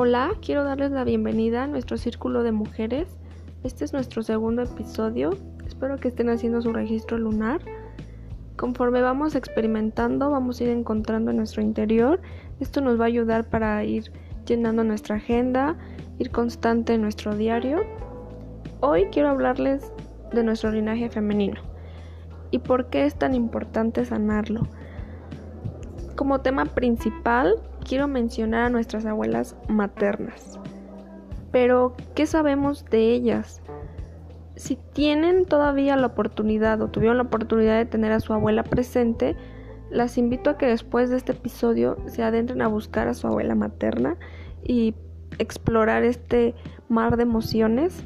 Hola, quiero darles la bienvenida a nuestro círculo de mujeres. Este es nuestro segundo episodio. Espero que estén haciendo su registro lunar. Conforme vamos experimentando, vamos a ir encontrando en nuestro interior. Esto nos va a ayudar para ir llenando nuestra agenda, ir constante en nuestro diario. Hoy quiero hablarles de nuestro linaje femenino y por qué es tan importante sanarlo. Como tema principal, quiero mencionar a nuestras abuelas maternas. Pero, ¿qué sabemos de ellas? Si tienen todavía la oportunidad o tuvieron la oportunidad de tener a su abuela presente, las invito a que después de este episodio se adentren a buscar a su abuela materna y explorar este mar de emociones.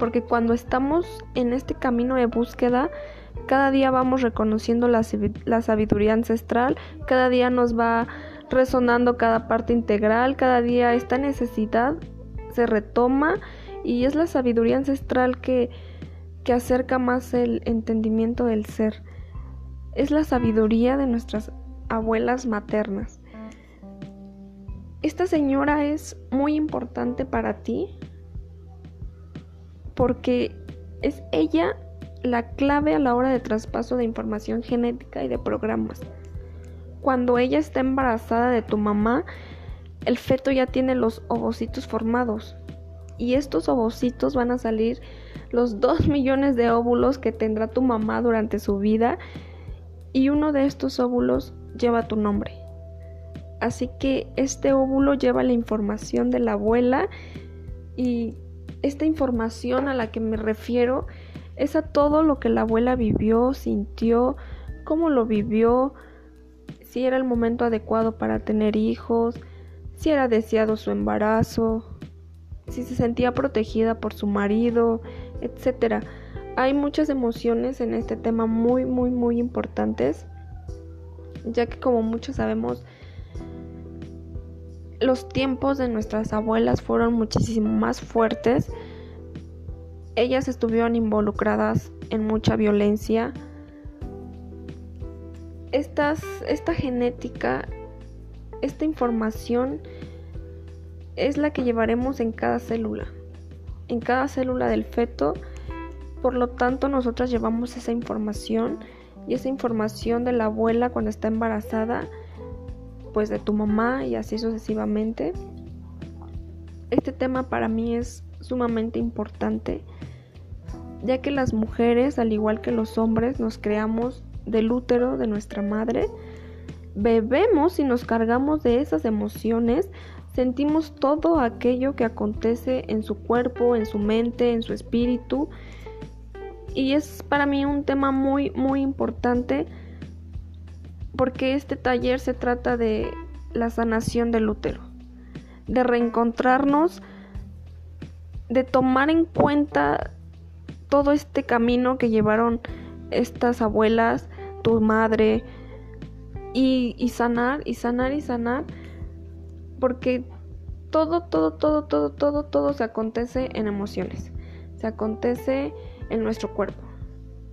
Porque cuando estamos en este camino de búsqueda, cada día vamos reconociendo la, sabiduría ancestral, cada día nos va resonando cada parte integral, cada día esta necesidad se retoma y es la sabiduría ancestral que, que acerca más el entendimiento del ser. Es la sabiduría de nuestras abuelas maternas. Esta señora es muy importante para ti porque es ella la clave a la hora de traspaso de información genética y de programas cuando ella está embarazada de tu mamá, el feto ya tiene los ovocitos formados. Y estos ovocitos van a salir los 2 millones de óvulos que tendrá tu mamá durante su vida. Y uno de estos óvulos lleva tu nombre. Así que este óvulo lleva la información de la abuela y esta información a la que me refiero es a todo lo que la abuela vivió, sintió, cómo lo vivió, si era el momento adecuado para tener hijos, si era deseado su embarazo, si se sentía protegida por su marido, etc. Hay muchas emociones en este tema muy, muy, muy importantes, ya que como muchos sabemos, los tiempos de nuestras abuelas fueron muchísimo más fuertes. Ellas estuvieron involucradas en mucha violencia, esta genética, esta información es la que llevaremos en cada célula, en cada célula del feto. Por lo tanto, nosotras llevamos esa información y esa información de la abuela cuando está embarazada, pues de tu mamá y así sucesivamente. Este tema para mí es sumamente importante, ya que las mujeres, al igual que los hombres, nos creamos del útero de nuestra madre, bebemos y nos cargamos de esas emociones, sentimos todo aquello que acontece en su cuerpo, en su mente, en su espíritu. Y es para mí un tema muy, muy importante porque este taller se trata de la sanación del útero, de reencontrarnos, de tomar en cuenta todo este camino que llevaron estas abuelas, tu madre y, y sanar y sanar y sanar porque todo, todo, todo, todo, todo, todo se acontece en emociones, se acontece en nuestro cuerpo,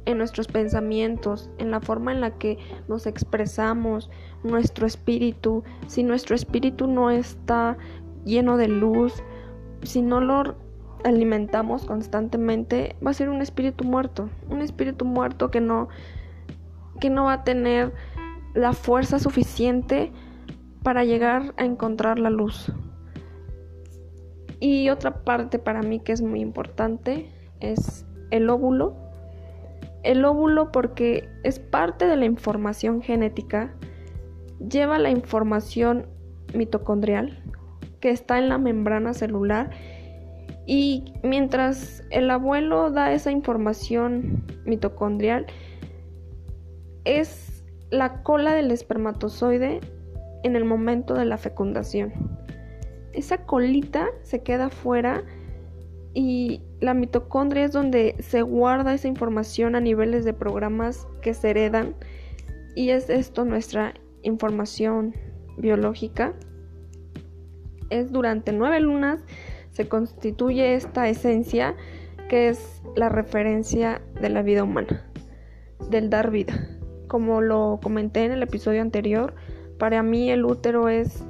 en nuestros pensamientos, en la forma en la que nos expresamos, nuestro espíritu. Si nuestro espíritu no está lleno de luz, si no lo alimentamos constantemente, va a ser un espíritu muerto, un espíritu muerto que no que no va a tener la fuerza suficiente para llegar a encontrar la luz. Y otra parte para mí que es muy importante es el óvulo. El óvulo porque es parte de la información genética, lleva la información mitocondrial que está en la membrana celular y mientras el abuelo da esa información mitocondrial, es la cola del espermatozoide en el momento de la fecundación. Esa colita se queda fuera y la mitocondria es donde se guarda esa información a niveles de programas que se heredan y es esto nuestra información biológica. Es durante nueve lunas se constituye esta esencia que es la referencia de la vida humana, del dar vida. Como lo comenté en el episodio anterior, para mí el útero es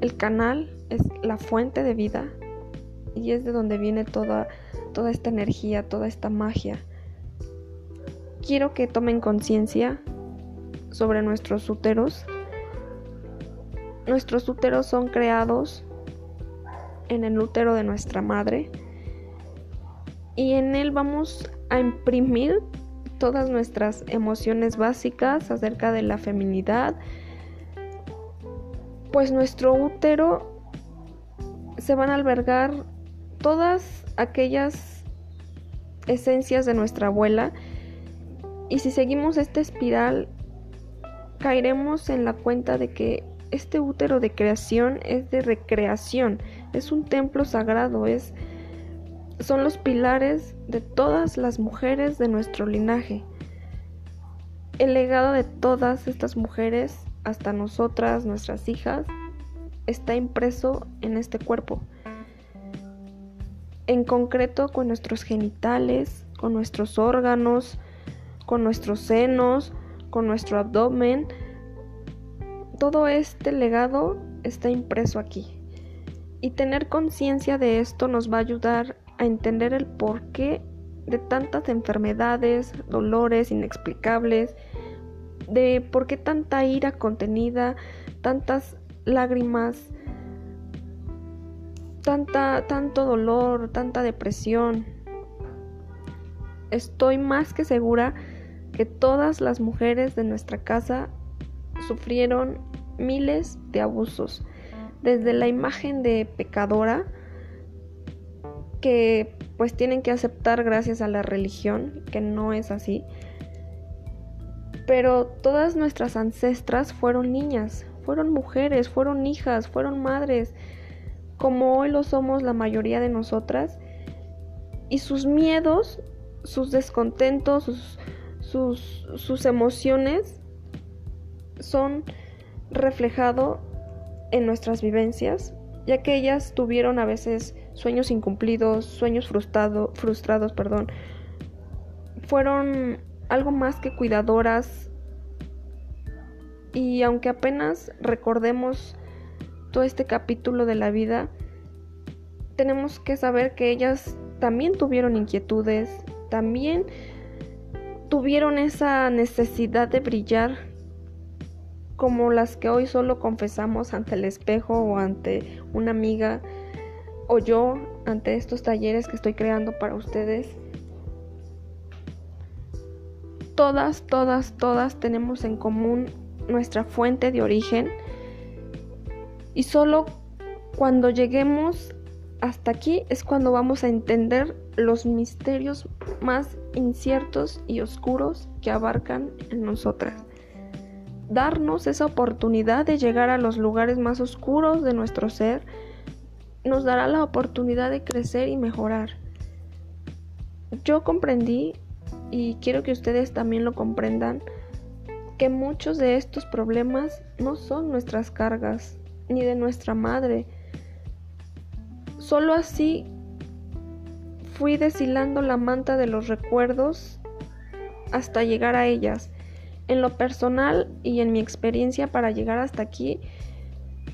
el canal es la fuente de vida y es de donde viene toda, toda esta energía, toda esta magia. Quiero que tomen conciencia sobre nuestros úteros. Nuestros úteros son creados en el útero de nuestra madre y en él vamos a imprimir todas nuestras emociones básicas acerca de la feminidad, pues nuestro útero se van a albergar todas aquellas esencias de nuestra abuela. Y si seguimos esta espiral caeremos en la cuenta de que este útero de creación es de recreación, es un templo sagrado, es son los pilares de todas las mujeres de nuestro linaje. El legado de todas estas mujeres, hasta nosotras, nuestras hijas, está impreso en este cuerpo. En concreto con nuestros genitales, con nuestros órganos, con nuestros senos, con nuestro abdomen. Todo este legado está impreso aquí. Y tener conciencia de esto nos va a ayudar a entender el porqué de tantas enfermedades, dolores inexplicables, de por qué tanta ira contenida, tantas lágrimas, tanta, tanto dolor, tanta depresión. Estoy más que segura que todas las mujeres de nuestra casa sufrieron miles de abusos, desde la imagen de pecadora, que pues tienen que aceptar gracias a la religión, que no es así. Pero todas nuestras ancestras fueron niñas, fueron mujeres, fueron hijas, fueron madres, como hoy lo somos la mayoría de nosotras. Y sus miedos, sus descontentos, sus, sus, emociones son reflejados en nuestras vivencias, ya que ellas tuvieron a veces sueños incumplidos, sueños frustrado, frustrados, perdón, fueron algo más que cuidadoras. Y aunque apenas recordemos todo este capítulo de la vida, tenemos que saber que ellas también tuvieron inquietudes, también tuvieron esa necesidad de brillar como las que hoy solo confesamos ante el espejo o ante una amiga o yo ante estos talleres que estoy creando para ustedes. Todas, todas, todas tenemos en común nuestra fuente de origen y solo cuando lleguemos hasta aquí es cuando vamos a entender los misterios más inciertos y oscuros que abarcan en nosotras. Darnos esa oportunidad de llegar a los lugares más oscuros de nuestro ser nos dará la oportunidad de crecer y mejorar. Yo comprendí, y quiero que ustedes también lo comprendan, que muchos de estos problemas no son nuestras cargas, ni de nuestra madre. Solo así fui deshilando la manta de los recuerdos hasta llegar a ellas. En lo personal y en mi experiencia para llegar hasta aquí,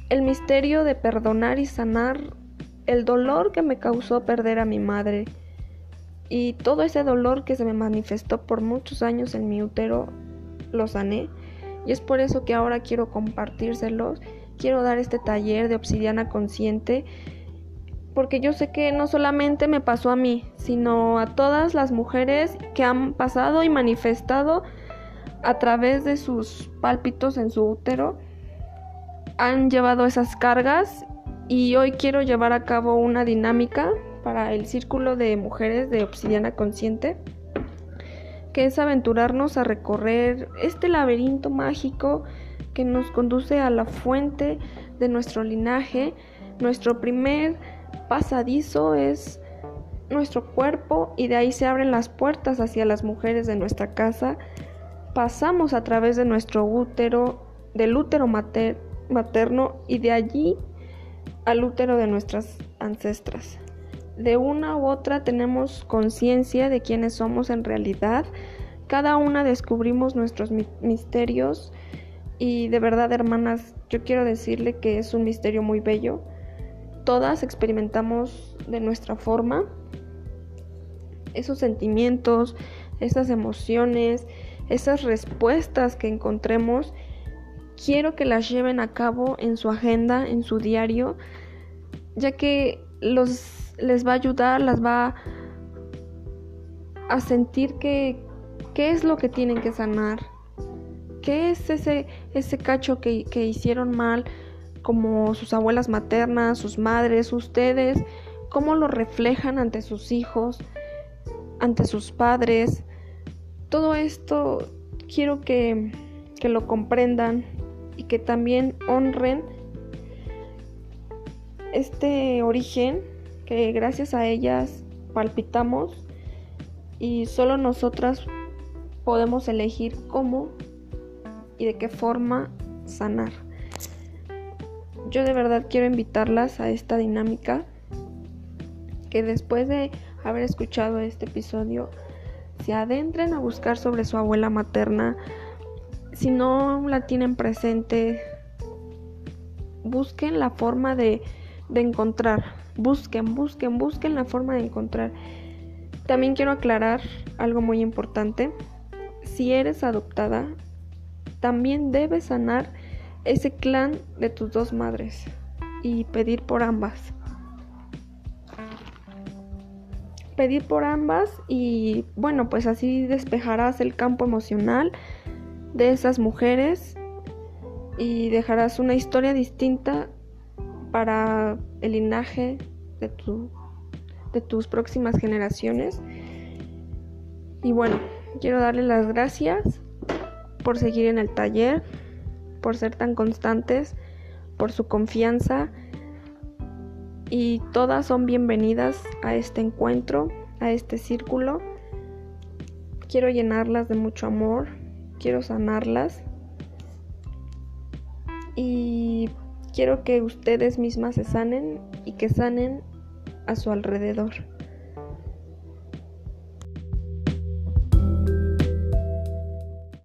el misterio de perdonar y sanar el dolor que me causó perder a mi madre y todo ese dolor que se me manifestó por muchos años en mi útero lo sané. Y es por eso que ahora quiero compartírselos, quiero dar este taller de obsidiana consciente porque yo sé que no solamente me pasó a mí, sino a todas las mujeres que han pasado y manifestado a través de sus pálpitos en su útero han llevado esas cargas y hoy quiero llevar a cabo una dinámica para el círculo de mujeres de obsidiana consciente que es aventurarnos a recorrer este laberinto mágico que nos conduce a la fuente de nuestro linaje. Nuestro primer pasadizo es nuestro cuerpo y de ahí se abren las puertas hacia las mujeres de nuestra casa. Pasamos a través de nuestro útero, del útero materno materno y de allí al útero de nuestras ancestras. De una u otra tenemos conciencia de quiénes somos en realidad. Cada una descubrimos nuestros misterios y de verdad, hermanas, yo quiero decirle que es un misterio muy bello. todas experimentamos de nuestra forma esos sentimientos, esas emociones, esas respuestas que encontremos. Quiero que las lleven a cabo en su agenda, en su diario, ya que los, les va a ayudar, las va a sentir que qué es lo que tienen que sanar, qué es ese, ese cacho que, que hicieron mal, como sus abuelas maternas, sus madres, ustedes, cómo lo reflejan ante sus hijos, ante sus padres. Todo esto quiero que, que lo comprendan y que también honren este origen que gracias a ellas palpitamos y solo nosotras podemos elegir cómo y de qué forma sanar yo de verdad quiero invitarlas a esta dinámica que después de haber escuchado este episodio se adentren a buscar sobre su abuela materna. Si no la tienen presente, busquen la forma de, de encontrar. Busquen, busquen, busquen la forma de encontrar. También quiero aclarar algo muy importante. Si eres adoptada, también debes sanar ese clan de tus dos madres y pedir por ambas. Pedir por ambas y bueno, pues así despejarás el campo emocional de esas mujeres y dejarás una historia distinta para el linaje de, tu, de tus próximas generaciones. Y bueno, quiero darle las gracias por seguir en el taller por ser tan constantes, por su confianza y todas son bienvenidas a este encuentro, a este círculo. Quiero llenarlas de mucho amor, quiero sanarlas y quiero que ustedes mismas se sanen y que sanen a su alrededor.